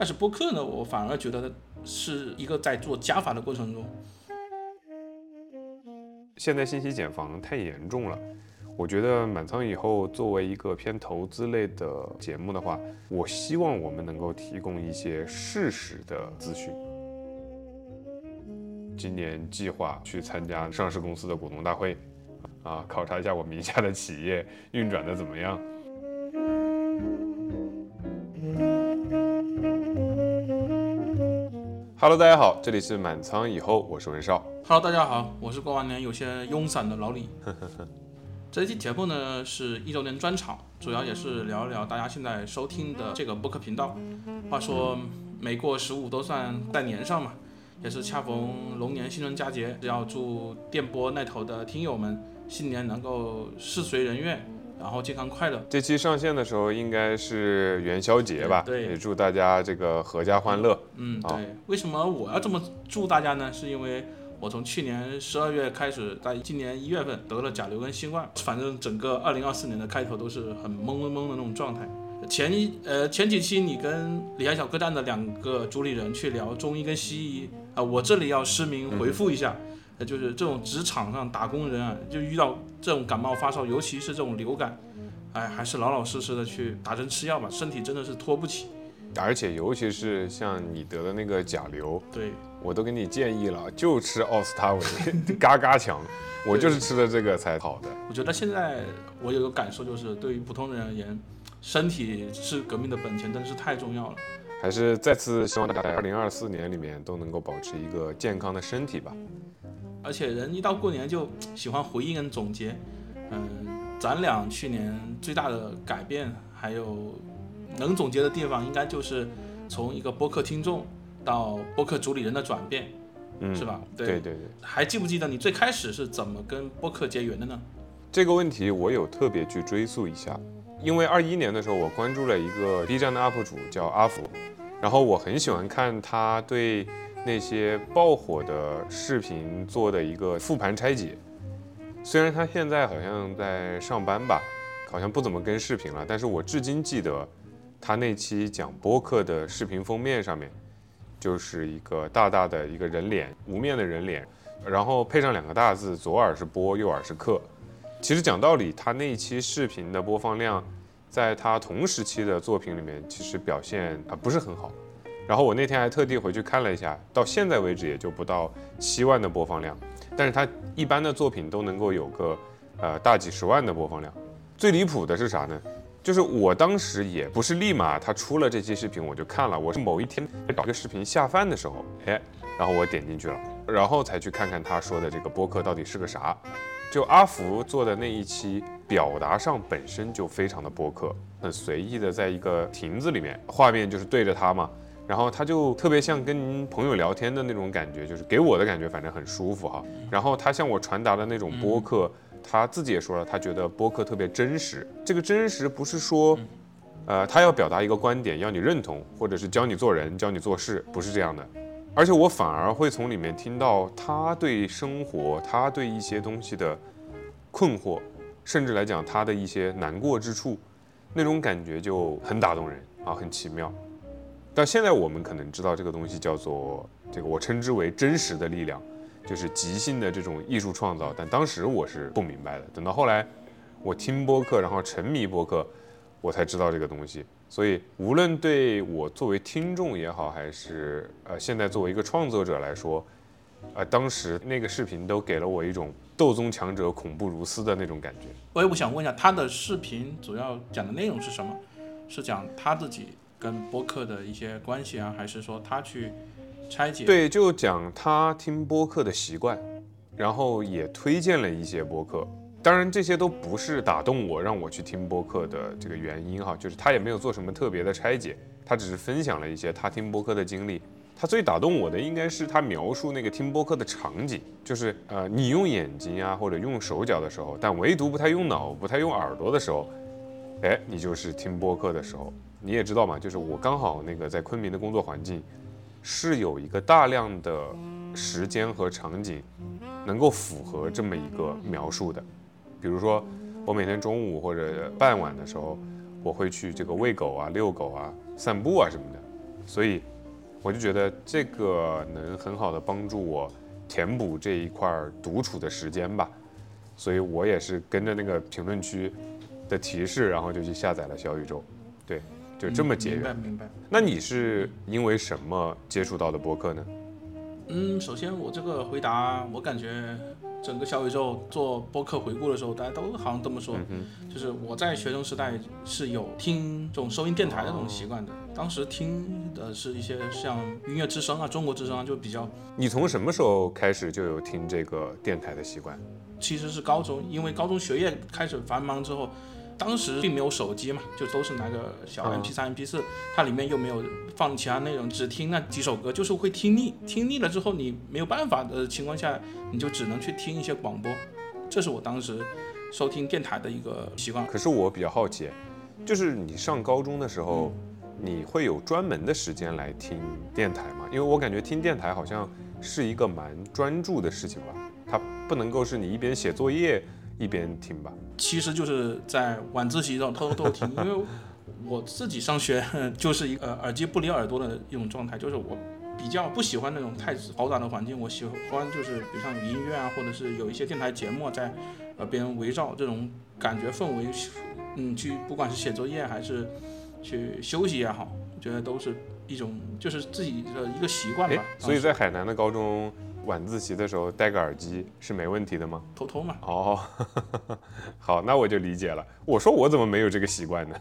但是播客呢，我反而觉得是一个在做加法的过程中。现在信息茧房太严重了，我觉得满仓以后作为一个偏投资类的节目的话，我希望我们能够提供一些事实的资讯。今年计划去参加上市公司的股东大会，啊，考察一下我名下的企业运转的怎么样。Hello，大家好，这里是满仓以后，我是文少。Hello，大家好，我是过完年有些慵散的老李。这期节目呢是一周年专场，主要也是聊一聊大家现在收听的这个播客频道。话说每过十五都算在年上嘛，也是恰逢龙年新春佳节，要祝电波那头的听友们新年能够事随人愿。然后健康快乐。这期上线的时候应该是元宵节吧？对，也祝大家这个阖家欢乐。嗯，对。为什么我要这么祝大家呢？是因为我从去年十二月开始，在今年一月份得了甲流跟新冠，反正整个二零二四年的开头都是很懵懵懵的那种状态。前一呃前几期你跟李安小客栈的两个主理人去聊中医跟西医啊，我这里要实名回复一下。就是这种职场上打工人啊，就遇到这种感冒发烧，尤其是这种流感，哎，还是老老实实的去打针吃药吧，身体真的是拖不起。而且尤其是像你得的那个甲流，对我都给你建议了，就吃奥司他韦，嘎嘎强。我就是吃了这个才好的。我觉得现在我有个感受，就是对于普通人而言，身体是革命的本钱，真的是太重要了。还是再次希望大家在二零二四年里面都能够保持一个健康的身体吧。而且人一到过年就喜欢回忆跟总结，嗯，咱俩去年最大的改变，还有能总结的地方，应该就是从一个播客听众到播客主理人的转变，嗯，是吧？对对对。还记不记得你最开始是怎么跟播客结缘的呢？这个问题我有特别去追溯一下，因为二一年的时候我关注了一个 B 站的 UP 主叫阿福，然后我很喜欢看他对。那些爆火的视频做的一个复盘拆解，虽然他现在好像在上班吧，好像不怎么跟视频了，但是我至今记得他那期讲播客的视频封面上面，就是一个大大的一个人脸，无面的人脸，然后配上两个大字，左耳是播，右耳是客。其实讲道理，他那期视频的播放量，在他同时期的作品里面，其实表现啊不是很好。然后我那天还特地回去看了一下，到现在为止也就不到七万的播放量，但是他一般的作品都能够有个呃大几十万的播放量。最离谱的是啥呢？就是我当时也不是立马他出了这期视频我就看了，我是某一天找个视频下饭的时候，哎，然后我点进去了，然后才去看看他说的这个播客到底是个啥。就阿福做的那一期，表达上本身就非常的播客，很随意的在一个亭子里面，画面就是对着他嘛。然后他就特别像跟朋友聊天的那种感觉，就是给我的感觉反正很舒服哈。然后他向我传达的那种播客，他自己也说了，他觉得播客特别真实。这个真实不是说，呃，他要表达一个观点要你认同，或者是教你做人、教你做事，不是这样的。而且我反而会从里面听到他对生活、他对一些东西的困惑，甚至来讲他的一些难过之处，那种感觉就很打动人啊，很奇妙。但现在我们可能知道这个东西叫做这个，我称之为真实的力量，就是即兴的这种艺术创造。但当时我是不明白的，等到后来我听播客，然后沉迷播客，我才知道这个东西。所以无论对我作为听众也好，还是呃现在作为一个创作者来说，呃当时那个视频都给了我一种斗宗强者恐怖如斯的那种感觉。我也我想问一下，他的视频主要讲的内容是什么？是讲他自己？跟播客的一些关系啊，还是说他去拆解？对，就讲他听播客的习惯，然后也推荐了一些播客。当然，这些都不是打动我让我去听播客的这个原因哈，就是他也没有做什么特别的拆解，他只是分享了一些他听播客的经历。他最打动我的应该是他描述那个听播客的场景，就是呃，你用眼睛啊或者用手脚的时候，但唯独不太用脑、不太用耳朵的时候，哎，你就是听播客的时候。你也知道嘛，就是我刚好那个在昆明的工作环境，是有一个大量的时间和场景，能够符合这么一个描述的。比如说，我每天中午或者傍晚的时候，我会去这个喂狗啊、遛狗啊、散步啊什么的。所以我就觉得这个能很好的帮助我填补这一块儿独处的时间吧。所以我也是跟着那个评论区的提示，然后就去下载了小宇宙。对，就这么结缘。明白明白。那你是因为什么接触到的播客呢？嗯，首先我这个回答，我感觉整个小宇宙做播客回顾的时候，大家都好像这么说，就是我在学生时代是有听这种收音电台的这种习惯的，当时听的是一些像音乐之声啊、中国之声啊，就比较。你从什么时候开始就有听这个电台的习惯？其实是高中，因为高中学业开始繁忙之后。当时并没有手机嘛，就都是拿个小 M P 三、M P 四，它里面又没有放其他内容，只听那几首歌，就是会听腻。听腻了之后，你没有办法的情况下，你就只能去听一些广播。这是我当时收听电台的一个习惯。可是我比较好奇，就是你上高中的时候，你会有专门的时间来听电台吗？因为我感觉听电台好像是一个蛮专注的事情吧，它不能够是你一边写作业。一边听吧，其实就是在晚自习中偷偷听，因为我自己上学 就是一个耳机不离耳朵的一种状态，就是我比较不喜欢那种太嘈杂的环境，我喜欢就是比如像音乐啊，或者是有一些电台节目在耳边围绕这种感觉氛围，嗯，去不管是写作业还是去休息也好，我觉得都是一种就是自己的一个习惯吧。所以在海南的高中。晚自习的时候戴个耳机是没问题的吗？偷偷嘛。哦，好，那我就理解了。我说我怎么没有这个习惯呢？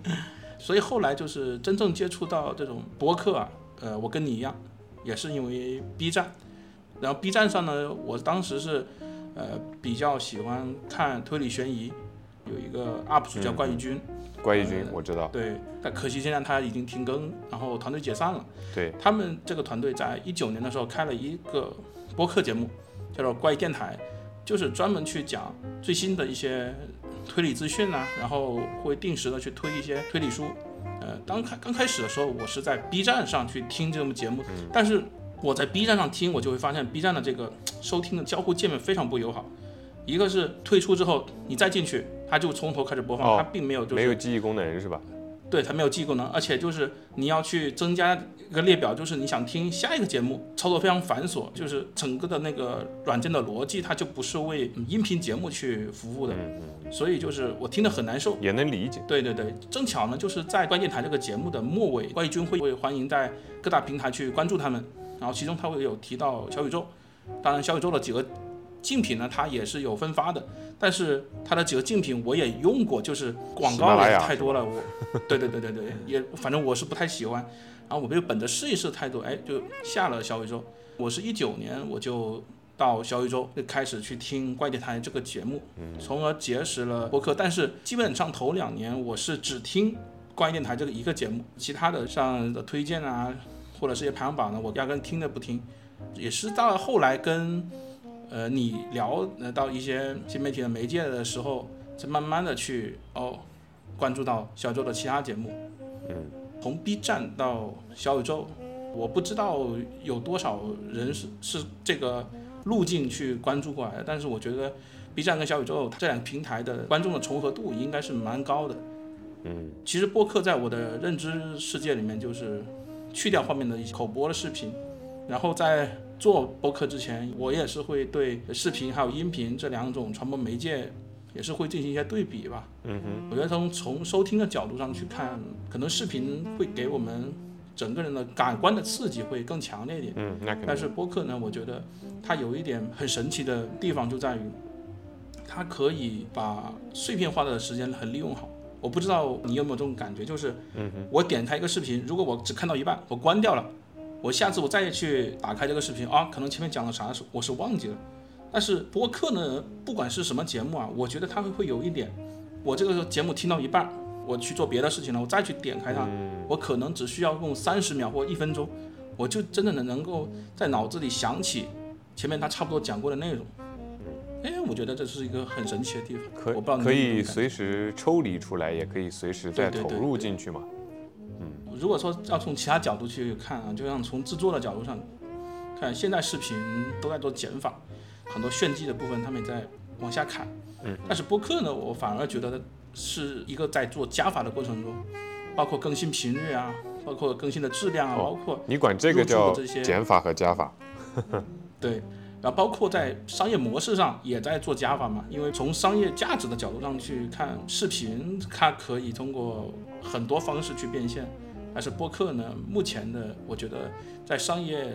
所以后来就是真正接触到这种播客啊，呃，我跟你一样，也是因为 B 站。然后 B 站上呢，我当时是呃比较喜欢看推理悬疑，有一个 UP 主叫怪异君。怪异君，我知道。对，但可惜现在他已经停更，然后团队解散了。对他们这个团队在一九年的时候开了一个播客节目，叫做怪异电台，就是专门去讲最新的一些推理资讯啊，然后会定时的去推一些推理书。呃，刚开刚开始的时候，我是在 B 站上去听这个节目，但是我在 B 站上听，我就会发现 B 站的这个收听的交互界面非常不友好。一个是退出之后，你再进去，它就从头开始播放，它并没有就是没有记忆功能是吧？对，它没有记忆功能，而且就是你要去增加一个列表，就是你想听下一个节目，操作非常繁琐，就是整个的那个软件的逻辑，它就不是为音频节目去服务的，所以就是我听得很难受。也能理解。对对对，正巧呢，就是在关键台这个节目的末尾，怪异君会会欢迎在各大平台去关注他们，然后其中他会有提到小宇宙，当然小宇宙的几个。竞品呢，它也是有分发的，但是它的几个竞品我也用过，就是广告也太多了。我，对 对对对对，也反正我是不太喜欢。然后我就本着试一试态度，哎，就下了小宇宙。我是一九年我就到小宇宙就开始去听怪电台这个节目，从而结识了播客。但是基本上头两年我是只听怪电台这个一个节目，其他的像的推荐啊，或者是些排行榜呢，我压根听都不听。也是到了后来跟。呃，你聊呃到一些新媒体的媒介的时候，再慢慢的去哦关注到小宇宙的其他节目。嗯，从 B 站到小宇宙，我不知道有多少人是是这个路径去关注过来的，但是我觉得 B 站跟小宇宙这两个平台的观众的重合度应该是蛮高的。嗯，其实播客在我的认知世界里面就是去掉后面的一些口播的视频，然后在。做播客之前，我也是会对视频还有音频这两种传播媒介，也是会进行一些对比吧。嗯哼，我觉得从从收听的角度上去看，可能视频会给我们整个人的感官的刺激会更强烈一点。嗯，那但是播客呢，我觉得它有一点很神奇的地方就在于，它可以把碎片化的时间很利用好。我不知道你有没有这种感觉，就是，我点开一个视频，如果我只看到一半，我关掉了。我下次我再去打开这个视频啊，可能前面讲了啥是我是忘记了，但是播客呢，不管是什么节目啊，我觉得它会会有一点，我这个节目听到一半，我去做别的事情了，我再去点开它，我可能只需要用三十秒或一分钟，我就真的能能够在脑子里想起前面他差不多讲过的内容。哎，我觉得这是一个很神奇的地方，可可以随时抽离出来，也可以随时再投入进去嘛。如果说要从其他角度去看啊，就像从制作的角度上看，现在视频都在做减法，很多炫技的部分他们也在往下砍。嗯。但是播客呢，我反而觉得是一个在做加法的过程中，包括更新频率啊，包括更新的质量啊，哦包括你管这个叫减法和加法。对，然后包括在商业模式上也在做加法嘛，因为从商业价值的角度上去看，视频它可以通过很多方式去变现，但是播客呢，目前的我觉得在商业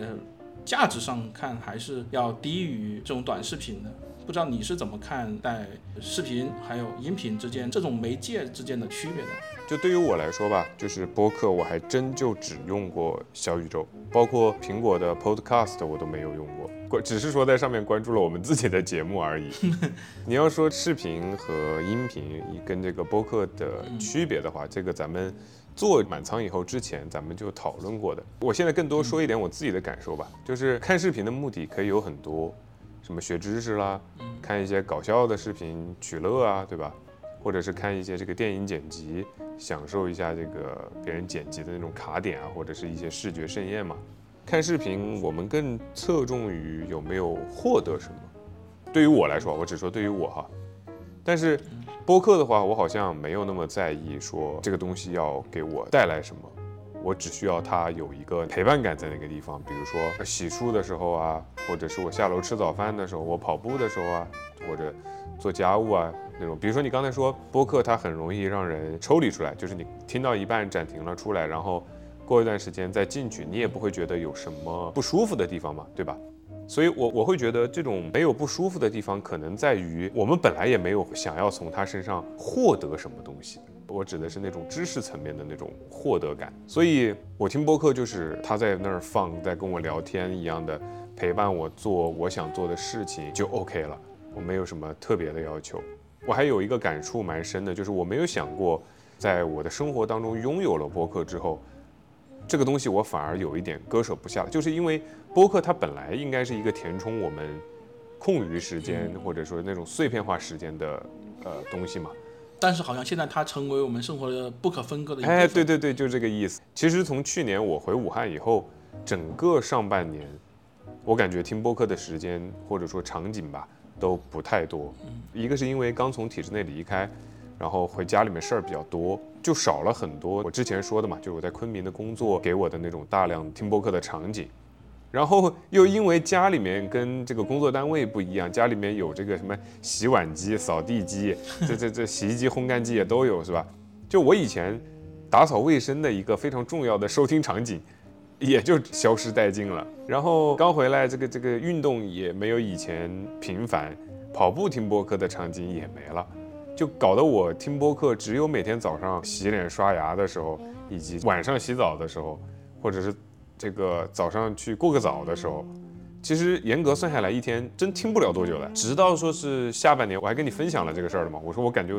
价值上看还是要低于这种短视频的。不知道你是怎么看待视频还有音频之间这种媒介之间的区别的？就对于我来说吧，就是播客，我还真就只用过小宇宙，包括苹果的 Podcast 我都没有用过，关只是说在上面关注了我们自己的节目而已。你要说视频和音频跟这个播客的区别的话，这个咱们做满仓以后之前咱们就讨论过的。我现在更多说一点我自己的感受吧，就是看视频的目的可以有很多，什么学知识啦，看一些搞笑的视频取乐啊，对吧？或者是看一些这个电影剪辑，享受一下这个别人剪辑的那种卡点啊，或者是一些视觉盛宴嘛。看视频，我们更侧重于有没有获得什么。对于我来说，我只说对于我哈。但是播客的话，我好像没有那么在意说这个东西要给我带来什么，我只需要它有一个陪伴感在那个地方，比如说洗漱的时候啊，或者是我下楼吃早饭的时候，我跑步的时候啊，或者做家务啊那种。比如说你刚才说播客，它很容易让人抽离出来，就是你听到一半暂停了出来，然后过一段时间再进去，你也不会觉得有什么不舒服的地方嘛，对吧？所以我我会觉得这种没有不舒服的地方，可能在于我们本来也没有想要从他身上获得什么东西。我指的是那种知识层面的那种获得感。所以我听播客就是他在那儿放，在跟我聊天一样的陪伴我做我想做的事情就 OK 了。我没有什么特别的要求。我还有一个感触蛮深的，就是我没有想过，在我的生活当中拥有了播客之后，这个东西我反而有一点割舍不下，就是因为播客它本来应该是一个填充我们空余时间或者说那种碎片化时间的呃东西嘛。但是好像现在它成为我们生活的不可分割的一部分。哎，对对对，就这个意思。其实从去年我回武汉以后，整个上半年，我感觉听播客的时间或者说场景吧都不太多。一个是因为刚从体制内离开，然后回家里面事儿比较多，就少了很多我之前说的嘛，就是我在昆明的工作给我的那种大量听播客的场景。然后又因为家里面跟这个工作单位不一样，家里面有这个什么洗碗机、扫地机，这这这洗衣机、烘干机也都有，是吧？就我以前打扫卫生的一个非常重要的收听场景，也就消失殆尽了。然后刚回来，这个这个运动也没有以前频繁，跑步听播客的场景也没了，就搞得我听播客只有每天早上洗脸刷牙的时候，以及晚上洗澡的时候，或者是这个早上去过个早的时候。其实严格算下来，一天真听不了多久的。直到说是下半年，我还跟你分享了这个事儿了嘛。我说我感觉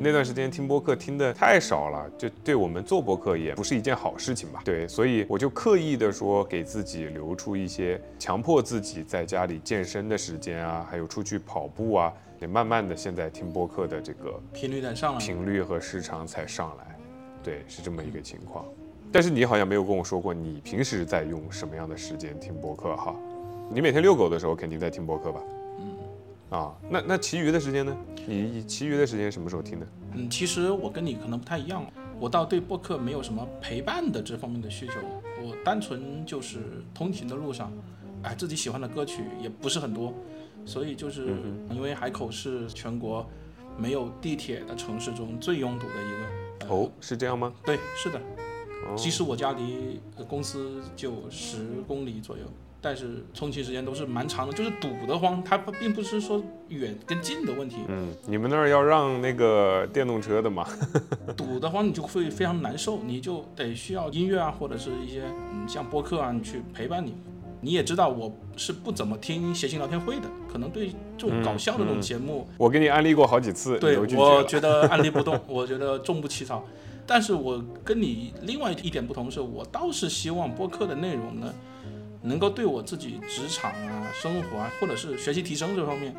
那段时间听播客听的太少了，就对我们做播客也不是一件好事情吧。对，所以我就刻意的说给自己留出一些，强迫自己在家里健身的时间啊，还有出去跑步啊，也慢慢的现在听播客的这个频率在上来。频率和时长才上来。对，是这么一个情况。但是你好像没有跟我说过你平时在用什么样的时间听播客哈？你每天遛狗的时候肯定在听播客吧？嗯。啊，那那其余的时间呢？你其余的时间什么时候听的？嗯，其实我跟你可能不太一样，我倒对播客没有什么陪伴的这方面的需求，我单纯就是通勤的路上，哎，自己喜欢的歌曲也不是很多，所以就是因为海口是全国没有地铁的城市中最拥堵的一个。呃、哦，是这样吗？对，是的。哦即使我家离公司就十公里左右，但是通勤时间都是蛮长的，就是堵得慌。它并不是说远跟近的问题，嗯，你们那儿要让那个电动车的嘛？堵得慌你就会非常难受，你就得需要音乐啊，或者是一些嗯像播客啊，你去陪伴你。你也知道我是不怎么听谐星聊天会的，可能对这种搞笑的这种节目，我给你安利过好几次，对。我 觉得安利不动，我觉得重不起草。但是我跟你另外一点不同是，我倒是希望播客的内容呢，能够对我自己职场啊、生活啊，或者是学习提升这方面，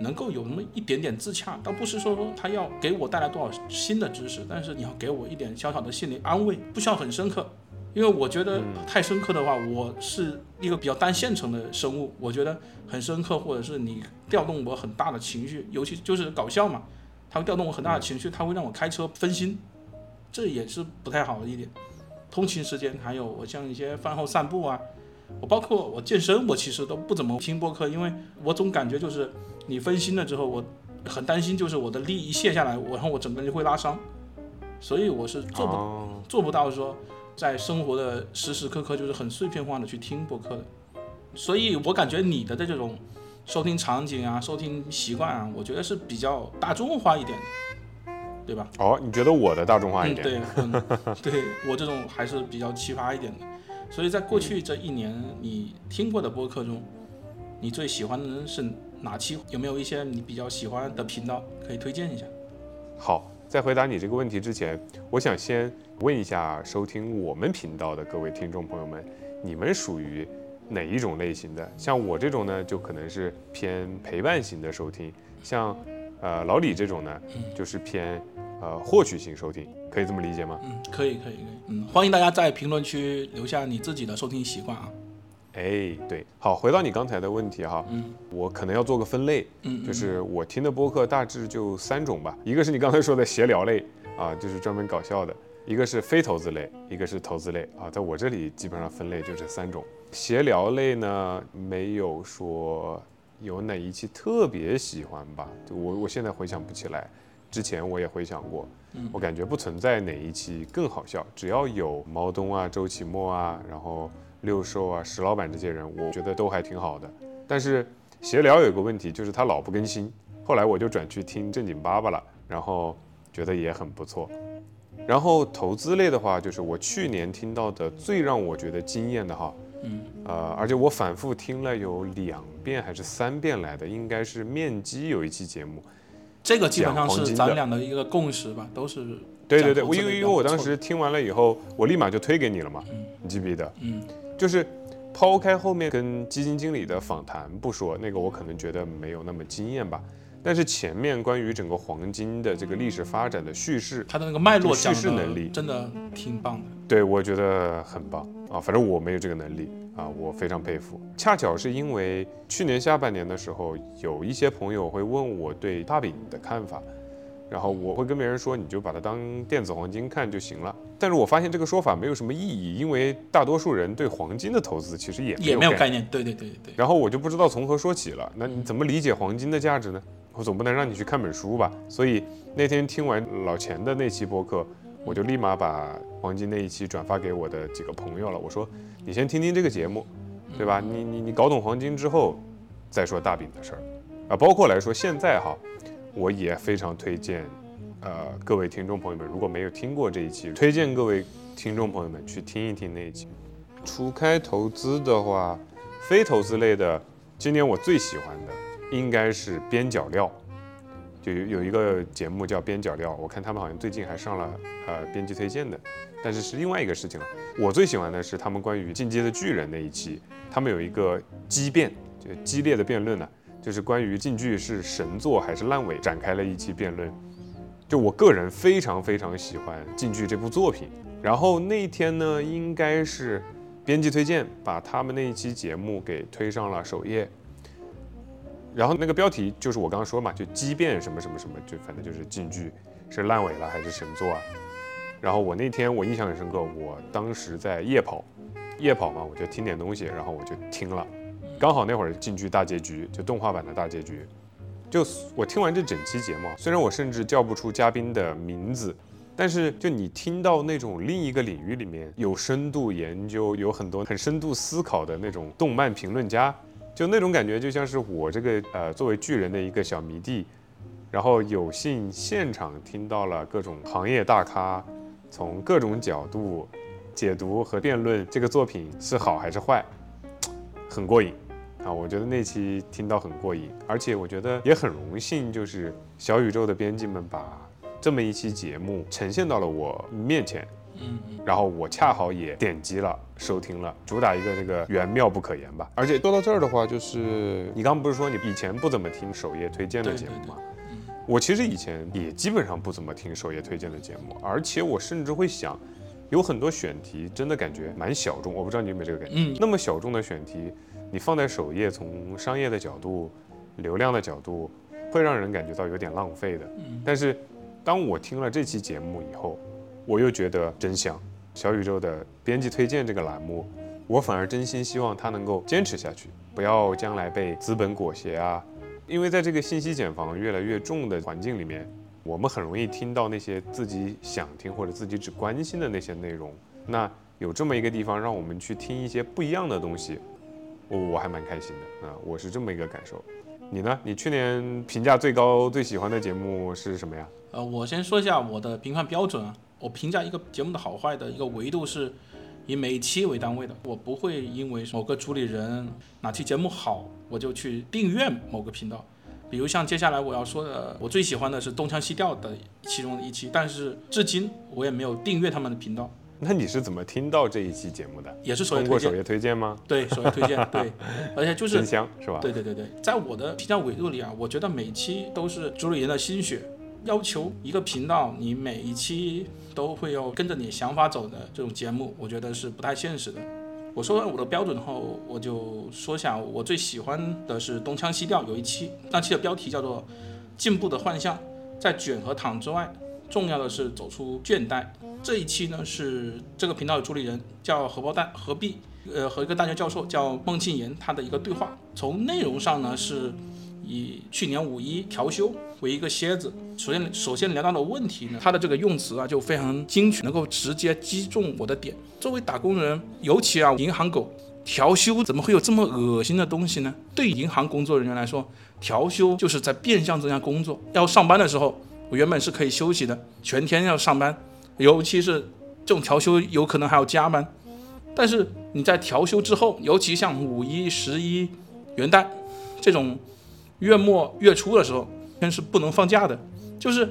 能够有那么一点点自洽。倒不是说他要给我带来多少新的知识，但是你要给我一点小小的心理安慰，不需要很深刻。因为我觉得太深刻的话，我是一个比较单线程的生物，我觉得很深刻，或者是你调动我很大的情绪，尤其就是搞笑嘛，它会调动我很大的情绪，它会让我开车分心，这也是不太好的一点。通勤时间，还有我像一些饭后散步啊，我包括我健身，我其实都不怎么听播客，因为我总感觉就是你分心了之后，我很担心就是我的力一卸下来，我然后我整个人就会拉伤，所以我是做不、哦做不到说在生活的时时刻刻就是很碎片化的去听播客的，所以我感觉你的这种收听场景啊、收听习惯啊，我觉得是比较大众化一点的，对吧？哦，你觉得我的大众化一嗯，点？对，嗯，对我这种还是比较奇葩一点的。所以在过去这一年，你听过的播客中，你最喜欢的是哪期？有没有一些你比较喜欢的频道可以推荐一下？好，在回答你这个问题之前，我想先问一下收听我们频道的各位听众朋友们，你们属于哪一种类型的？像我这种呢，就可能是偏陪伴型的收听；像呃老李这种呢，就是偏呃获取性收听，可以这么理解吗？嗯，可以，可以，可以。嗯，欢迎大家在评论区留下你自己的收听习惯啊。哎，对，好，回到你刚才的问题哈，嗯我可能要做个分类，嗯，嗯就是我听的播客大致就三种吧，一个是你刚才说的闲聊类啊，就是专门搞笑的；一个是非投资类，一个是投资类啊。在我这里基本上分类就这三种。闲聊类呢，没有说有哪一期特别喜欢吧，就我我现在回想不起来，之前我也回想过，嗯我感觉不存在哪一期更好笑，只要有毛东啊、周奇墨啊，然后六兽啊、石老板这些人，我觉得都还挺好的。但是闲聊有个问题，就是他老不更新。后来我就转去听正经爸爸了，然后觉得也很不错。然后投资类的话，就是我去年听到的最让我觉得惊艳的哈，嗯，呃，而且我反复听了有两遍还是三遍来的，应该是面基有一期节目。这个基本上是咱俩的一个共识吧，都是对对对，我因为因为我当时听完了以后，我立马就推给你了嘛，嗯你记不记得？嗯就是抛开后面跟基金经理的访谈不说，那个我可能觉得没有那么惊艳吧。但是前面关于整个黄金的这个历史发展的叙事，它的那个脉络叙事能力真的挺棒的。对我觉得很棒啊。反正我没有这个能力啊，我非常佩服。恰巧是因为去年下半年的时候，有一些朋友会问我对大饼的看法，然后我会跟别人说，你就把它当电子黄金看就行了。但是我发现这个说法没有什么意义，因为大多数人对黄金的投资其实也也没有概概念，对对对对，然后我就不知道从何说起了。那你怎么理解黄金的价值呢？我总不能让你去看本书吧。所以那天听完老钱的那期播客，我就立马把黄金那一期转发给我的几个朋友了。我说你先听听这个节目，对吧？你你你搞懂黄金之后，再说大饼的事儿啊。包括来说现在哈，我也非常推荐，呃，各位听众朋友们，如果没有听过这一期，推荐各位听众朋友们去听一听那一期。除开投资的话，非投资类的，今年我最喜欢的应该是边角料，就有有一个节目叫边角料，我看他们好像最近还上了呃编辑推荐的，但是是另外一个事情了。我最喜欢的是他们关于进阶的巨人那一期，他们有一个激辩，就激烈的辩论呢、就是关于进剧是神作还是烂尾，展开了一期辩论。就我个人非常非常喜欢进剧这部作品，然后那一天呢，应该是编辑推荐把他们那一期节目给推上了首页，然后那个标题就是我刚刚说嘛，就激辩什么什么什么，就反正就是进剧是烂尾了还是神作啊？然后我那天我印象很深刻，我当时在夜跑，夜跑嘛，我就听点东西，然后我就听了，刚好那会儿进剧大结局，就动画版的大结局。就我听完这整期节目，虽然我甚至叫不出嘉宾的名字，但是就你听到那种另一个领域里面有深度研究、有很多很深度思考的那种动漫评论家，就那种感觉就像是我这个呃作为巨人的一个小迷弟，然后有幸现场听到了各种行业大咖从各种角度解读和辩论这个作品是好还是坏，很过瘾。啊，我觉得那期听到很过瘾，而且我觉得也很荣幸，就是小宇宙的编辑们把这么一期节目呈现到了我面前，嗯嗯，然后我恰好也点击了收听了，主打一个这个缘妙不可言吧。而且说到这儿的话，就是你刚刚不是说你以前不怎么听首页推荐的节目吗？嗯我其实以前也基本上不怎么听首页推荐的节目，而且我甚至会想，有很多选题真的感觉蛮小众，我不知道你有没有这个感觉。嗯那么小众的选题，你放在首页，从商业的角度、流量的角度，会让人感觉到有点浪费的。嗯但是当我听了这期节目以后，我又觉得真香，小宇宙的编辑推荐这个栏目，我反而真心希望它能够坚持下去，不要将来被资本裹挟啊。因为在这个信息茧房越来越重的环境里面，我们很容易听到那些自己想听或者自己只关心的那些内容。那有这么一个地方让我们去听一些不一样的东西，我我还蛮开心的啊，我是这么一个感受。你呢？你去年评价最高、最喜欢的节目是什么呀？呃，我先说一下我的评判标准啊。我评价一个节目的好坏的一个维度是以每期为单位的。我不会因为某个主理人哪期节目好，我就去订阅某个频道。比如像接下来我要说的，我最喜欢的是东腔西调的其中的一期，但是至今我也没有订阅他们的频道。那你是怎么听到这一期节目的？也是首页通过首页推荐吗？对，首页推荐，对，而且就是真香是吧？对对对对，在我的评价维度里啊，我觉得每期都是主理人的心血。要求一个频道，你每一期都会有跟着你想法走的这种节目，我觉得是不太现实的。我说完我的标准后，我就说下我最喜欢的是东腔西调，有一期，那期的标题叫做《进步的幻象》，在卷和躺之外，重要的是走出倦怠。这一期呢是这个频道的主理人叫荷包蛋何必，呃，和一个大学教授叫孟庆言他的一个对话。从内容上呢是以去年五一调休为一个楔子。首先首先聊到的问题呢，他的这个用词啊就非常精确，能够直接击中我的点。作为打工人，尤其啊银行狗，调休怎么会有这么恶心的东西呢？对银行工作人员来说，调休就是在变相增加工作。要上班的时候，我原本是可以休息的，全天要上班。尤其是这种调休，有可能还要加班。但是你在调休之后，尤其像五一、十一、元旦这种月末月初的时候，天是不能放假的。就是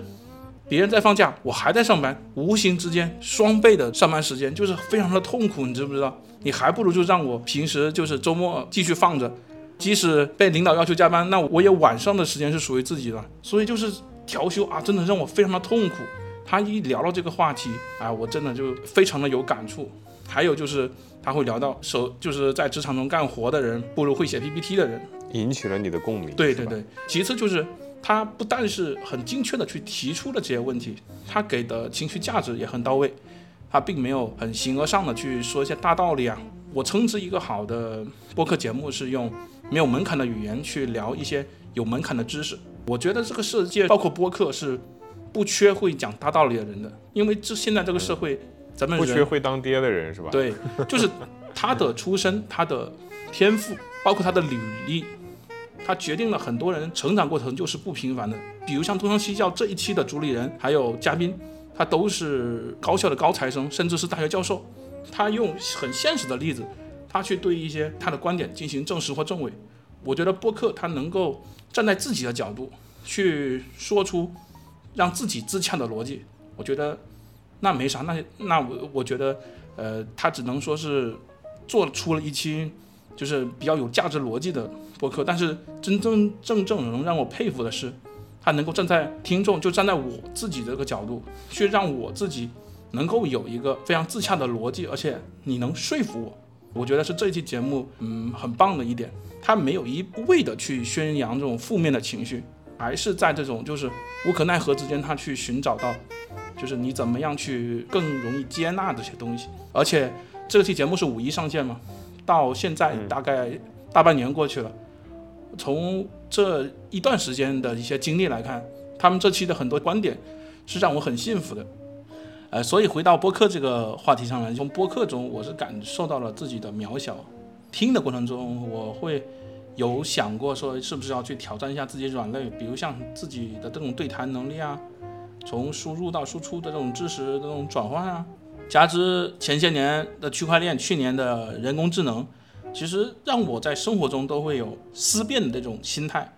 别人在放假，我还在上班，无形之间双倍的上班时间，就是非常的痛苦，你知不知道？你还不如就让我平时就是周末继续放着，即使被领导要求加班，那我也晚上的时间是属于自己的。所以就是调休啊，真的让我非常的痛苦。他一聊到这个话题啊，我真的就非常的有感触。还有就是他会聊到手，就是在职场中干活的人不如会写 PPT 的人，引起了你的共鸣。对对对。其次就是他不但是很精确的去提出了这些问题，他给的情绪价值也很到位。他并没有很形而上的去说一些大道理啊。我称之一个好的播客节目是用没有门槛的语言去聊一些有门槛的知识。我觉得这个世界包括播客是。不缺会讲大道理的人的，因为这现在这个社会，咱们不缺会当爹的人是吧？对，就是他的出身、他的天赋，包括他的履历，他决定了很多人成长过程就是不平凡的。比如像东方西教这一期的主理人还有嘉宾，他都是高校的高材生，甚至是大学教授。他用很现实的例子，他去对一些他的观点进行证实或证伪。我觉得播客他能够站在自己的角度去说出。让自己自洽的逻辑，我觉得那没啥，那那我我觉得，呃，他只能说是做出了一期就是比较有价值逻辑的播客。但是真真正正能让我佩服的是，他能够站在听众，就站在我自己这个角度，去让我自己能够有一个非常自洽的逻辑，而且你能说服我，我觉得是这期节目嗯很棒的一点，他没有一味的去宣扬这种负面的情绪。还是在这种就是无可奈何之间，他去寻找到，就是你怎么样去更容易接纳这些东西。而且这期节目是五一上线嘛，到现在大概大半年过去了，从这一段时间的一些经历来看，他们这期的很多观点是让我很幸福的。呃，所以回到播客这个话题上来，从播客中我是感受到了自己的渺小。听的过程中，我会。有想过说是不是要去挑战一下自己软肋，比如像自己的这种对谈能力啊，从输入到输出的这种知识的这种转换啊，加之前些年的区块链，去年的人工智能，其实让我在生活中都会有思辨的这种心态。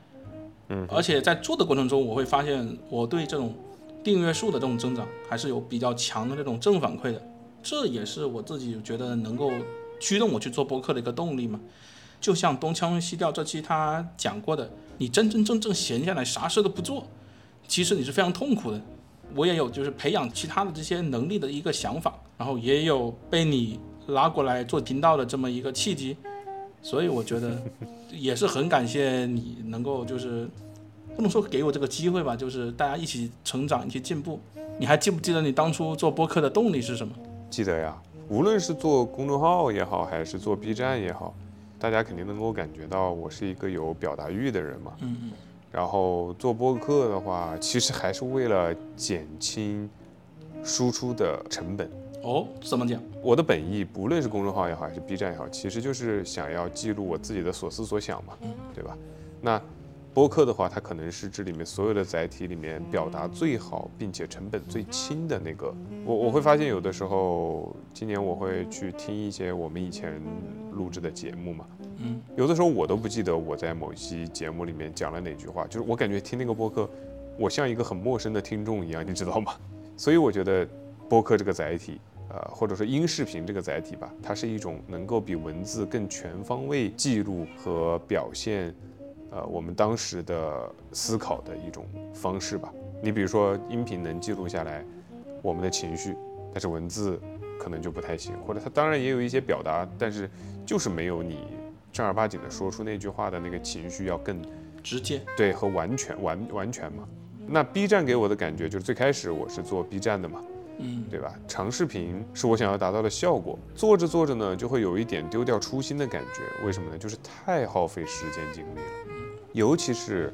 嗯，而且在做的过程中，我会发现我对这种订阅数的这种增长还是有比较强的这种正反馈的，这也是我自己觉得能够驱动我去做播客的一个动力嘛。就像东腔西调这期他讲过的，你真真正正闲下来啥事都不做，其实你是非常痛苦的。我也有就是培养其他的这些能力的一个想法，然后也有被你拉过来做频道的这么一个契机，所以我觉得 也是很感谢你能够就是不能说给我这个机会吧，就是大家一起成长，一起进步。你还记不记得你当初做播客的动力是什么？记得呀，无论是做公众号也好，还是做 B 站也好，大家肯定能够感觉到我是一个有表达欲的人嘛。嗯嗯，然后做播客的话，其实还是为了减轻输出的成本。哦，怎么讲？我的本意，不论是公众号也好，还是 B 站也好，其实就是想要记录我自己的所思所想嘛，对吧？那播客的话，它可能是这里面所有的载体里面表达最好，并且成本最轻的那个。我我会发现，有的时候，今年我会去听一些我们以前录制的节目嘛，有的时候我都不记得我在某期节目里面讲了哪句话，就是我感觉听那个播客，我像一个很陌生的听众一样，你知道吗？所以我觉得播客这个载体。呃，或者说音视频这个载体吧，它是一种能够比文字更全方位记录和表现，呃，我们当时的思考的一种方式吧。你比如说，音频能记录下来我们的情绪，但是文字可能就不太行，或者它当然也有一些表达，但是就是没有你正儿八经的说出那句话的那个情绪要更直接，对和完全完完全嘛。那 B 站给我的感觉就是最开始我是做 B 站的嘛。嗯，对吧？长视频是我想要达到的效果，做着做着呢，就会有一点丢掉初心的感觉。为什么呢？就是太耗费时间精力了，尤其是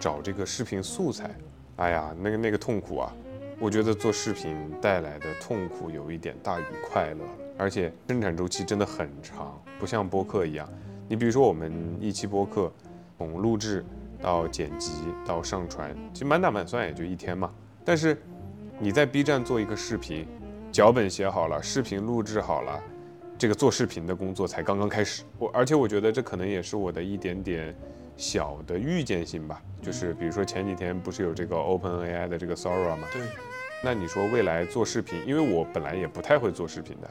找这个视频素材，哎呀，那个那个痛苦啊！我觉得做视频带来的痛苦有一点大于快乐，而且生产周期真的很长，不像播客一样。你比如说我们一期播客，从录制到剪辑到上传，其实满打满算也就一天嘛，但是。你在 B 站做一个视频，脚本写好了，视频录制好了，这个做视频的工作才刚刚开始。我而且我觉得这可能也是我的一点点小的预见性吧。就是比如说前几天不是有这个 OpenAI 的这个 Sora 吗？对。那你说未来做视频，因为我本来也不太会做视频的，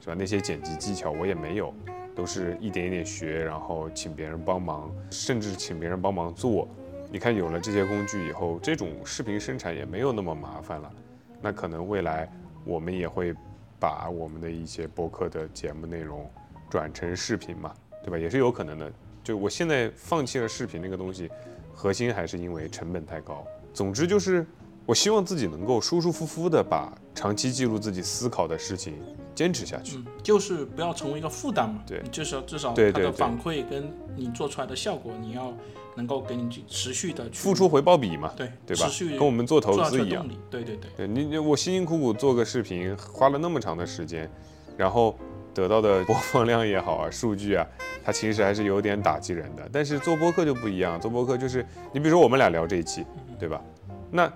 是吧？那些剪辑技巧我也没有，都是一点一点学，然后请别人帮忙，甚至请别人帮忙做。你看有了这些工具以后，这种视频生产也没有那么麻烦了。那可能未来我们也会把我们的一些播客的节目内容转成视频嘛，对吧？也是有可能的。就我现在放弃了视频那个东西，核心还是因为成本太高。总之就是，我希望自己能够舒舒服服的把长期记录自己思考的事情坚持下去，就是不要成为一个负担嘛。对，至少至少它的反馈跟你做出来的效果，你要。能够给你持续的付出回报比嘛？对对吧？持续跟我们做投资一样。对对对。对你你我辛辛苦苦做个视频，花了那么长的时间，然后得到的播放量也好啊，数据啊，它其实还是有点打击人的。但是做播客就不一样，做播客就是你比如说我们俩聊这一期，对吧？那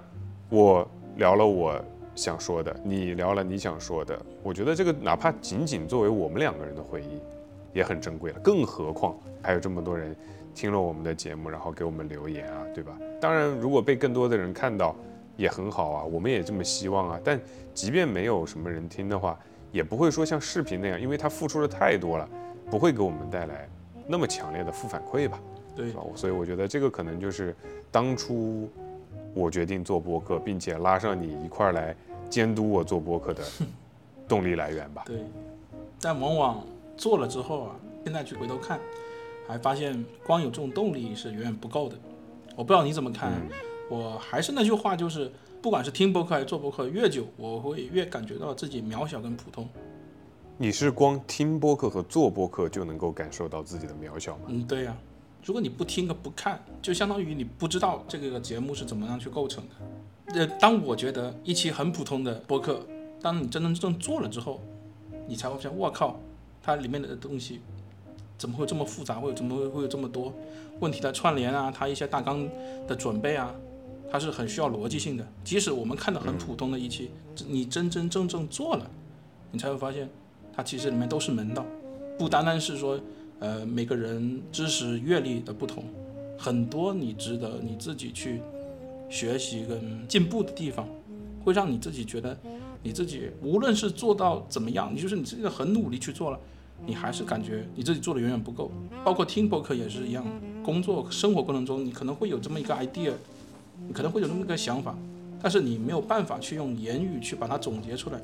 我聊了我想说的，你聊了你想说的，我觉得这个哪怕仅仅作为我们两个人的回忆，也很珍贵了。更何况还有这么多人。听了我们的节目，然后给我们留言啊，对吧？当然，如果被更多的人看到，也很好啊，我们也这么希望啊。但即便没有什么人听的话，也不会说像视频那样，因为他付出的太多了，不会给我们带来那么强烈的负反馈吧？对吧，所以我觉得这个可能就是当初我决定做播客，并且拉上你一块儿来监督我做播客的 动力来源吧。对，但往往做了之后啊，现在去回头看。还发现光有这种动力是远远不够的，我不知道你怎么看。我还是那句话，就是不管是听播客还是做播客，越久我会越感觉到自己渺小跟普通。你是光听播客和做播客就能够感受到自己的渺小吗？嗯，对呀。如果你不听和不看，就相当于你不知道这个节目是怎么样去构成的。呃，当我觉得一期很普通的播客，当你真真正正做了之后，你才会发现，我靠，它里面的东西。怎么会这么复杂？会有怎么会会有这么多问题的串联啊？它一些大纲的准备啊，它是很需要逻辑性的。即使我们看的很普通的一期，你真真正正做了，你才会发现，它其实里面都是门道，不单单是说，呃，每个人知识阅历的不同，很多你值得你自己去学习跟进步的地方，会让你自己觉得，你自己无论是做到怎么样，你就是你自己很努力去做了。你还是感觉你自己做的远远不够，包括听播客也是一样。工作生活过程中，你可能会有这么一个 idea，你可能会有这么一个想法，但是你没有办法去用言语去把它总结出来。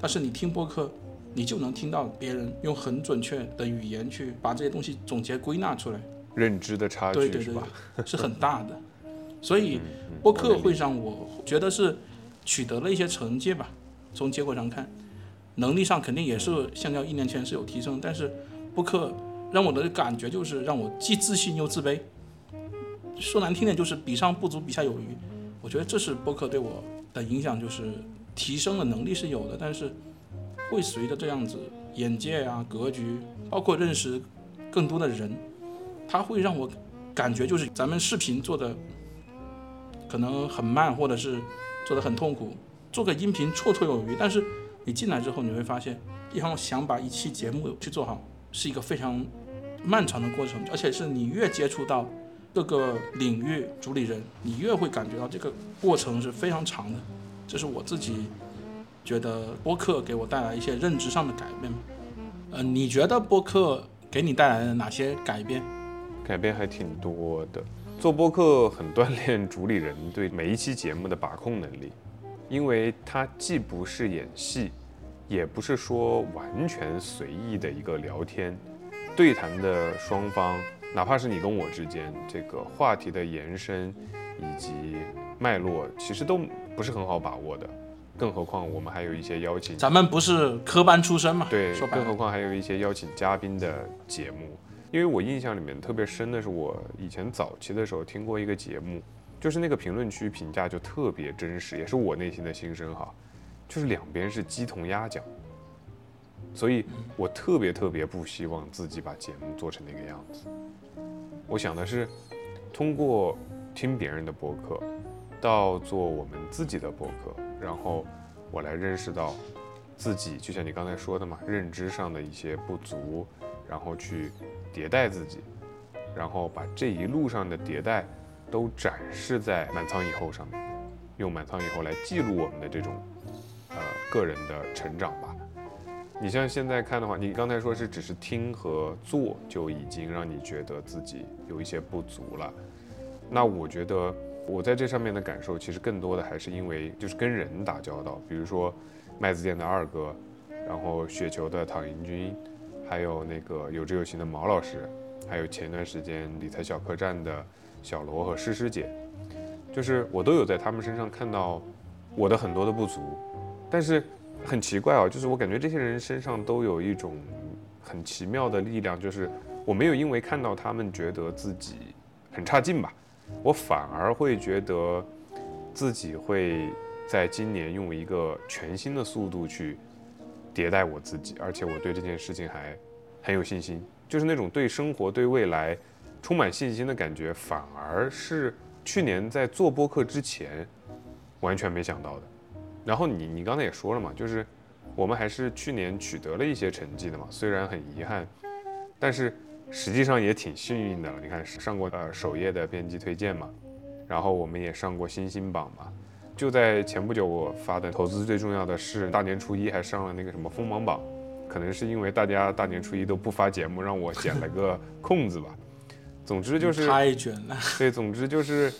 但是你听播客，你就能听到别人用很准确的语言去把这些东西总结归纳出来。认知的差距是吧？是很大的。所以播客会让我觉得是取得了一些成绩吧。从结果上看。能力上肯定也是相较一年前是有提升，但是播客让我的感觉就是让我既自信又自卑。说难听点就是比上不足，比下有余。我觉得这是播客对我的影响，就是提升的能力是有的，但是会随着这样子眼界啊、格局，包括认识更多的人，它会让我感觉就是咱们视频做的可能很慢，或者是做的很痛苦，做个音频绰绰有余。但是你进来之后，你会发现，一方想把一期节目去做好，是一个非常漫长的过程，而且是你越接触到。各个领域主理人，你越会感觉到这个过程是非常长的，这是我自己觉得播客给我带来一些认知上的改变吗。呃，你觉得播客给你带来了哪些改变？改变还挺多的。做播客很锻炼主理人对每一期节目的把控能力，因为它既不是演戏，也不是说完全随意的一个聊天，对谈的双方。哪怕是你跟我之间这个话题的延伸以及脉络，其实都不是很好把握的，更何况我们还有一些邀请，咱们不是科班出身嘛？对，说更何况还有一些邀请嘉宾的节目。因为我印象里面特别深的是，我以前早期的时候听过一个节目，就是那个评论区评价就特别真实，也是我内心的心声哈，就是两边是鸡同鸭讲。所以我特别特别不希望自己把节目做成那个样子。我想的是，通过听别人的播客，到做我们自己的播客，然后我来认识到自己，就像你刚才说的嘛，认知上的一些不足，然后去迭代自己，然后把这一路上的迭代都展示在满仓以后上面，用满仓以后来记录我们的这种呃个人的成长吧。你像现在看的话，你刚才说是只是听和做就已经让你觉得自己有一些不足了。那我觉得我在这上面的感受，其实更多的还是因为就是跟人打交道，比如说麦子店的二哥，然后雪球的唐银军，还有那个有志有行的毛老师，还有前段时间理财小客栈的小罗和诗诗姐，就是我都有在他们身上看到我的很多的不足，但是。很奇怪哦，就是我感觉这些人身上都有一种很奇妙的力量，就是我没有因为看到他们觉得自己很差劲吧，我反而会觉得自己会在今年用一个全新的速度去迭代我自己，而且我对这件事情还很有信心，就是那种对生活、对未来充满信心的感觉，反而是去年在做播客之前完全没想到的。然后你你刚才也说了嘛，就是我们还是去年取得了一些成绩的嘛，虽然很遗憾，但是实际上也挺幸运的了。你看上过呃首页的编辑推荐嘛，然后我们也上过新星榜嘛，就在前不久我发的投资最重要的是大年初一还上了那个什么锋芒榜，可能是因为大家大年初一都不发节目，让我捡了个 空子吧。总之就是太卷了。对，总之就是。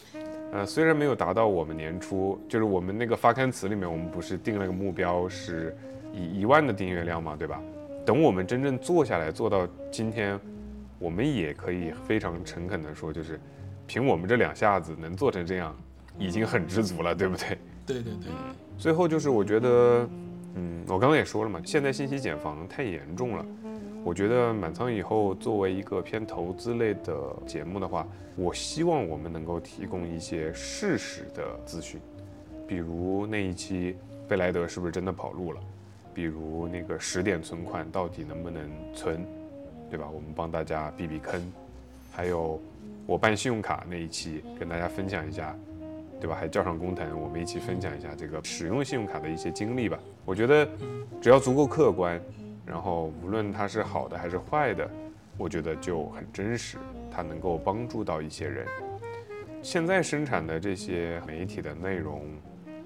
呃，虽然没有达到我们年初，就是我们那个发刊词里面，我们不是定了个目标，是以一万的订阅量嘛，对吧？等我们真正做下来，做到今天，我们也可以非常诚恳的说，就是凭我们这两下子能做成这样，已经很知足了，对不对？对对对。最后就是我觉得，嗯，我刚刚也说了嘛，现在信息茧房太严重了。我觉得满仓以后作为一个偏投资类的节目的话，我希望我们能够提供一些事实的资讯，比如那一期贝莱德是不是真的跑路了，比如那个十点存款到底能不能存，对吧？我们帮大家避避坑，还有我办信用卡那一期跟大家分享一下，对吧？还叫上工藤，我们一起分享一下这个使用信用卡的一些经历吧。我觉得只要足够客观。然后无论它是好的还是坏的，我觉得就很真实，它能够帮助到一些人。现在生产的这些媒体的内容，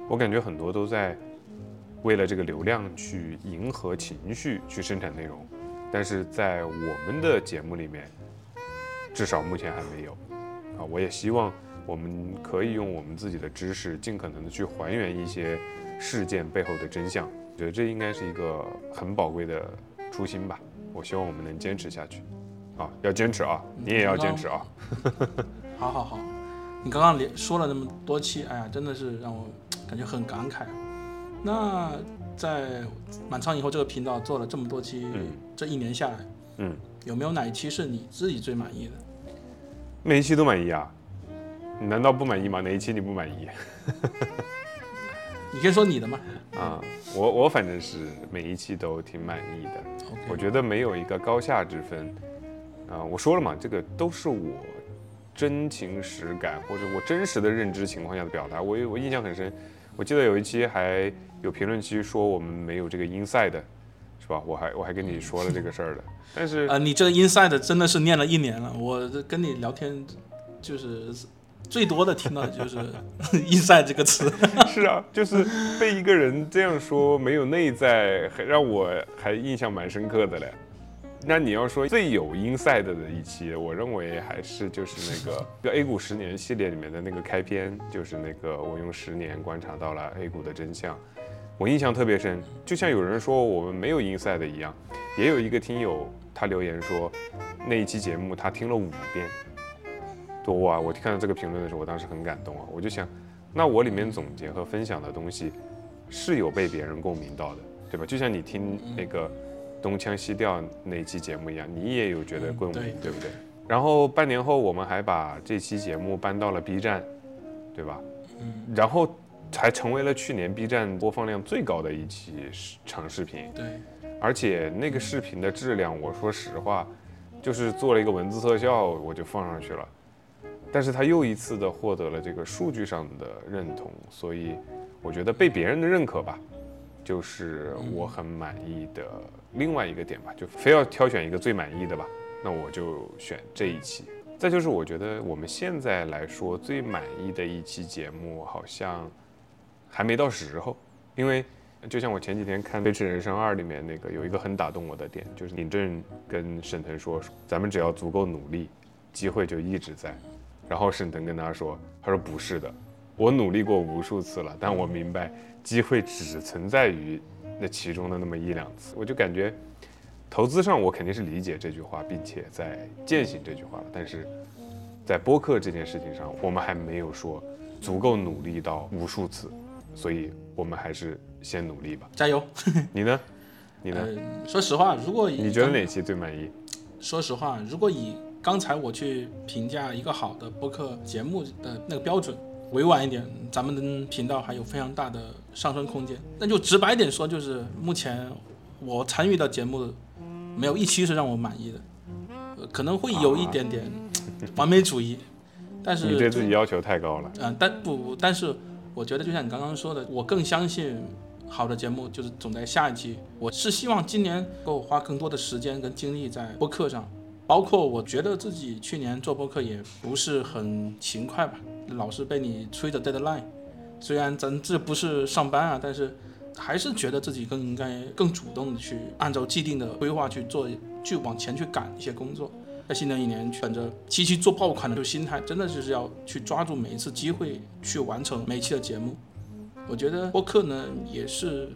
我感觉很多都在为了这个流量去迎合情绪去生产内容，但是在我们的节目里面，至少目前还没有。啊，我也希望我们可以用我们自己的知识，尽可能的去还原一些事件背后的真相。我觉得这应该是一个很宝贵的初心吧。我希望我们能坚持下去，啊，要坚持啊，你也要坚持啊。好好好，你刚刚连说了那么多期，哎呀，真的是让我感觉很感慨。那在满仓以后这个频道做了这么多期，嗯这一年下来，嗯，有没有哪一期是你自己最满意的？每一期都满意啊？你难道不满意吗？哪一期你不满意？你先说你的嘛。啊，我我反正是每一期都挺满意的。我觉得没有一个高下之分。啊、我说了嘛，这个都是我真情实感或者我真实的认知情况下的表达。我我印象很深，我记得有一期还有评论区说我们没有这个 inside，是吧？我还我还跟你说了这个事儿的。但是呃，你这个 inside 真的是念了一年了，我跟你聊天就是最多的听到的就是 inside 这个词。是啊，就是被一个人这样说没有内在，还让我还印象蛮深刻的嘞。那你要说最有 inside 的一期，我认为还是就是那个 A 股十年系列里面的那个开篇，就是那个我用十年观察到了 A 股的真相，我印象特别深。就像有人说我们没有 inside 一样，也有一个听友他留言说那一期节目他听了五遍，多哇！我看到这个评论的时候，我当时很感动啊，我就想。那我里面总结和分享的东西是有被别人共鸣到的，对吧？就像你听那个东腔西调那期节目一样，你也有觉得共鸣，嗯对对不对？然后半年后，我们还把这期节目搬到了 B 站，对吧？嗯，然后还成为了去年 B 站播放量最高的一期长视频，对，而且那个视频的质量，我说实话，就是做了一个文字特效，我就放上去了。但是他又一次的获得了这个数据上的认同，所以我觉得被别人的认可吧，就是我很满意的另外一个点吧。就非要挑选一个最满意的吧，那我就选这一期。再就是我觉得我们现在来说最满意的一期节目，好像还没到时候，因为就像我前几天看《飞驰人生二》里面那个有一个很打动我的点，就是尹正跟沈腾说，咱们只要足够努力，机会就一直在。然后沈腾跟他说，他说不是的，我努力过无数次了，但我明白机会只存在于那其中的那么一两次。我就感觉投资上我肯定是理解这句话，并且在践行这句话了，但是在播客这件事情上，我们还没有说足够努力到无数次，所以我们还是先努力吧。加油。你呢？你呢？呃，说实话，如果以你觉得哪期最满意？说实话，如果以刚才我去评价一个好的播客节目的那个标准，委婉一点，咱们的频道还有非常大的上升空间。那就直白点说，就是目前我参与的节目，没有一期是让我满意的，呃可能会有一点点完美主义，但是你对自己要求太高了。嗯，但不不，但是我觉得就像你刚刚说的，我更相信好的节目就是总在下一期。我是希望今年够花更多的时间跟精力在播客上，包括我觉得自己去年做播客也不是很勤快吧，老是被你催着 deadline。虽然咱这不是上班啊，但是还是觉得自己更应该更主动的去按照既定的规划去做，去往前去赶一些工作。在新的一年，本着期期做爆款的这种心态，真的就是要去抓住每一次机会去完成每一期的节目。我觉得播客呢，也是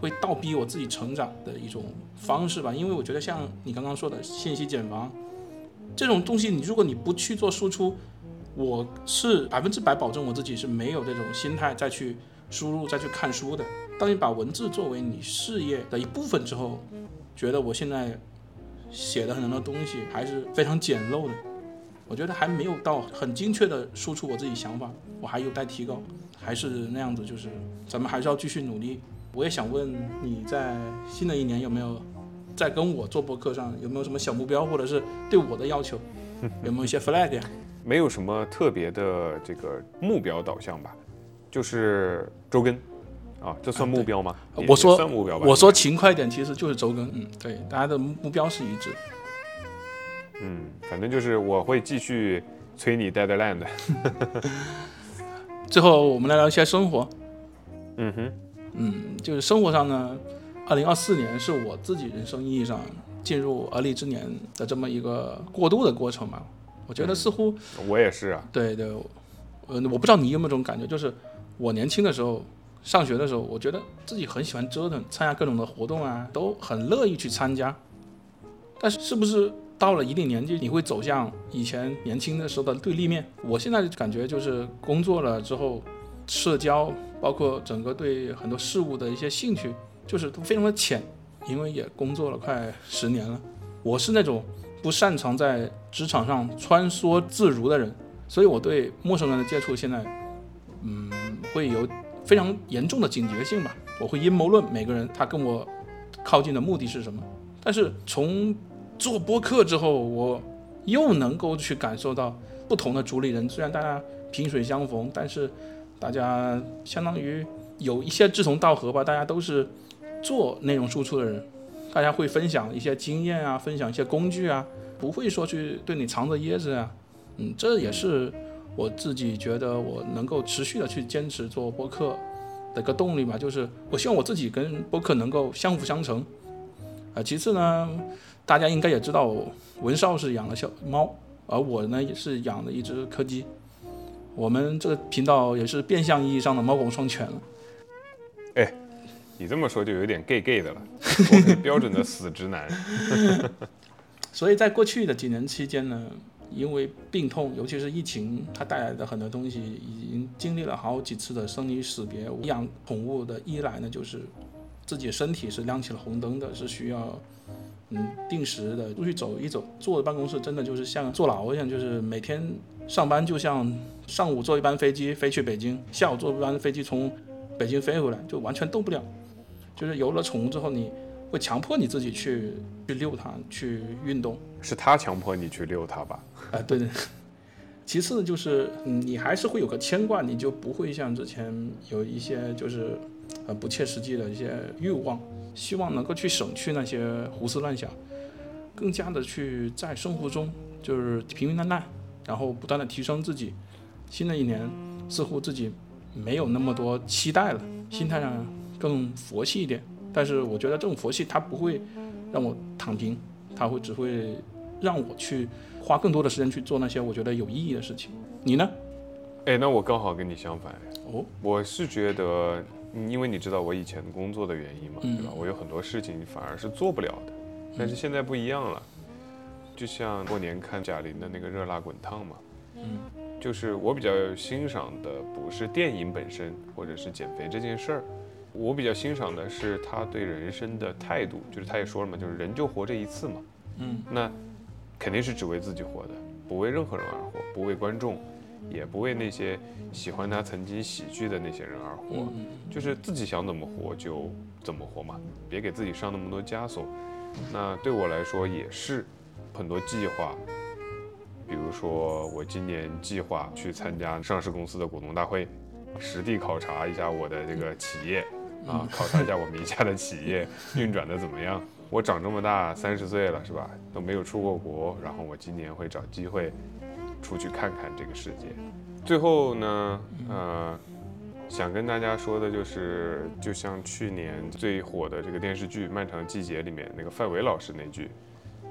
会倒逼我自己成长的一种方式吧。因为我觉得像你刚刚说的信息茧房这种东西，你如果你不去做输出，我是百分之百保证我自己是没有这种心态再去输入、再去看书的。当你把文字作为你事业的一部分之后，觉得我现在写的很多东西还是非常简陋的。我觉得还没有到很精确的输出我自己想法，我还有待提高，还是那样子，就是咱们还是要继续努力。我也想问你在新的一年有没有在跟我做播客上有没有什么小目标，或者是对我的要求，有没有一些 flag 呀？没有什么特别的这个目标导向吧，就是周更啊，这算目标吗？也我说算目标吧。我说勤快一点，其实就是周更。嗯，对，大家的目标是一致。嗯，反正就是我会继续催你 deadline 的。最后我们来聊一下生活。嗯哼，嗯，就是生活上呢，二零二四年是我自己人生意义上进入而立之年的这么一个过渡的过程嘛。我觉得似乎、我也是啊。对对，呃，我不知道你有没有这种感觉，就是我年轻的时候，上学的时候，我觉得自己很喜欢折腾，参加各种的活动啊，都很乐意去参加。但是是不是到了一定年纪，你会走向以前年轻的时候的对立面？我现在感觉就是工作了之后，社交包括整个对很多事物的一些兴趣，就是都非常的浅。因为也工作了快十年了，我是那种不擅长在职场上穿梭自如的人，所以我对陌生人的接触现在，嗯，会有非常严重的警觉性吧。我会阴谋论每个人他跟我靠近的目的是什么。但是从做播客之后，我又能够去感受到不同的主理人，虽然大家萍水相逢，但是大家相当于有一些志同道合吧，大家都是。做内容输出的人，大家会分享一些经验啊，分享一些工具啊，不会说去对你藏着掖着啊。嗯，这也是我自己觉得我能够持续的去坚持做播客的一个动力吧。就是我希望我自己跟播客能够相辅相成。啊，其次呢，大家应该也知道，文少是养了小猫，而我呢也是养了一只柯基。我们这个频道也是变相意义上的猫狗双全了。哎。你这么说就有点 gay gay 的了，我很标准的死直男。所以在过去的几年期间呢，因为病痛，尤其是疫情，它带来的很多东西，已经经历了好几次的生离死别。养宠物的依赖呢，就是自己身体是亮起了红灯的，是需要嗯定时的出去走一走。坐办公室真的就是像坐牢一样，就是每天上班就像上午坐一班飞机飞去北京，下午坐一班飞机从北京飞回来，就完全动不了。就是有了宠物之后，你会强迫你自己去去遛它，去运动。是他强迫你去遛它吧？啊，对对。其次就是你还是会有个牵挂，你就不会像之前有一些就是呃不切实际的一些欲望，希望能够去省去那些胡思乱想，更加的去在生活中就是平平淡淡，然后不断的提升自己。新的一年似乎自己没有那么多期待了，心态上。更佛系一点，但是我觉得这种佛系它不会让我躺平，它会只会让我去花更多的时间去做那些我觉得有意义的事情。你呢？哎，那我刚好跟你相反哦。我是觉得，因为你知道我以前工作的原因嘛，对吧？我有很多事情反而是做不了的，但是现在不一样了。就像过年看贾玲的那个《热辣滚烫》嘛，嗯，就是我比较欣赏的不是电影本身，或者是减肥这件事儿。我比较欣赏的是他对人生的态度，就是他也说了嘛，就是人就活这一次嘛，嗯，那肯定是只为自己活的，不为任何人而活，不为观众，也不为那些喜欢他曾经喜剧的那些人而活，就是自己想怎么活就怎么活嘛，别给自己上那么多枷锁。那对我来说也是很多计划，比如说我今年计划去参加上市公司的股东大会，实地考察一下我的这个企业。啊，考察一下我名下的企业运转的怎么样？我长这么大三十岁了，是吧？都没有出过国，然后我今年会找机会出去看看这个世界。最后呢，呃，想跟大家说的就是，就像去年最火的这个电视剧《漫长季节》里面那个范伟老师那句，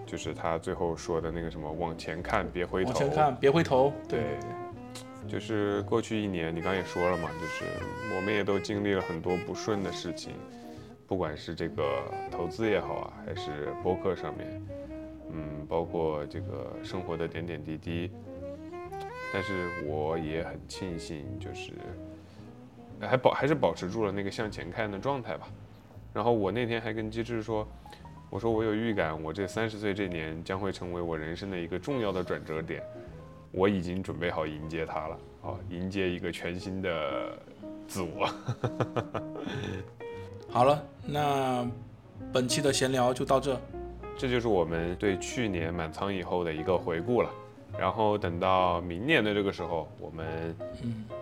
就是他最后说的那个什么“往前看，别回头”。往前看，别回头。对。就是过去一年，你刚也说了嘛，就是我们也都经历了很多不顺的事情，不管是这个投资也好啊，还是播客上面，嗯，包括这个生活的点点滴滴。但是我也很庆幸，就是还保还是保持住了那个向前看的状态吧。然后我那天还跟机智说，我说我有预感，我这三十岁这年将会成为我人生的一个重要的转折点。我已经准备好迎接它了，啊，迎接一个全新的自我。好了，那本期的闲聊就到这，这就是我们对去年满仓以后的一个回顾了。然后等到明年的这个时候，我们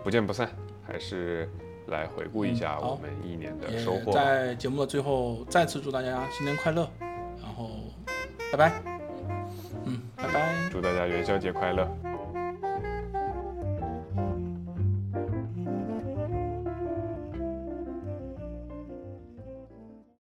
不见不散，还是来回顾一下我们一年的收获。在节目的最后，再次祝大家新年快乐，然后拜拜，嗯，拜拜，祝大家元宵节快乐。